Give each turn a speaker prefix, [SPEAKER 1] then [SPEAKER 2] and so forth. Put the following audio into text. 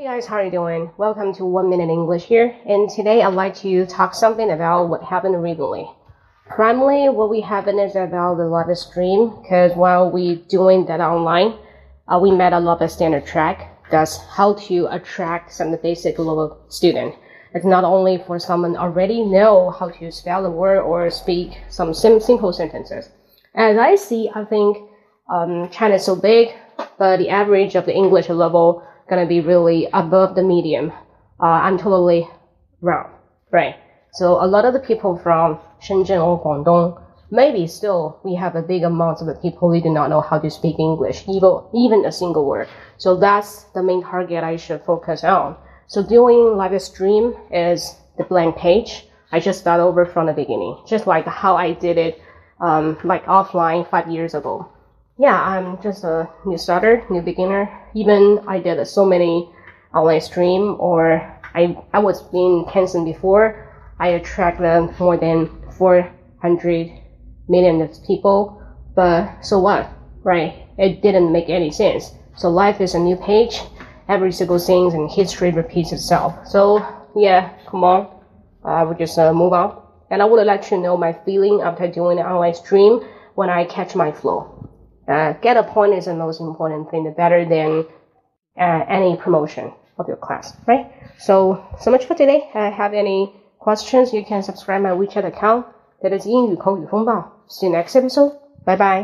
[SPEAKER 1] Hey guys, how are you doing? Welcome to One Minute English here, and today I'd like to talk something about what happened recently. Primarily, what we happened is about the live stream, because while we doing that online, uh, we met a lot of standard track. That's how to attract some basic level student. It's not only for someone already know how to spell the word or speak some sim- simple sentences. As I see, I think um, China is so big, but the average of the English level gonna be really above the medium. Uh, I'm totally wrong, right? So a lot of the people from Shenzhen or Guangdong, maybe still we have a big amount of the people who do not know how to speak English, even even a single word. So that's the main target I should focus on. So doing live stream is the blank page. I just start over from the beginning, just like how I did it, um, like offline five years ago yeah, I'm just a new starter, new beginner. Even I did so many online stream or I, I was in Tencent before. I attracted more than 400 million people. But so what, right? It didn't make any sense. So life is a new page. Every single thing and history repeats itself. So yeah, come on. I will just uh, move on. And I would let you know my feeling after doing an online stream when I catch my flow uh, get a point is the most important thing, better than uh, any promotion of your class, right? So, so much for today. Uh, have any questions, you can subscribe my WeChat account. That is 英语口语风暴. See you next episode. Bye bye.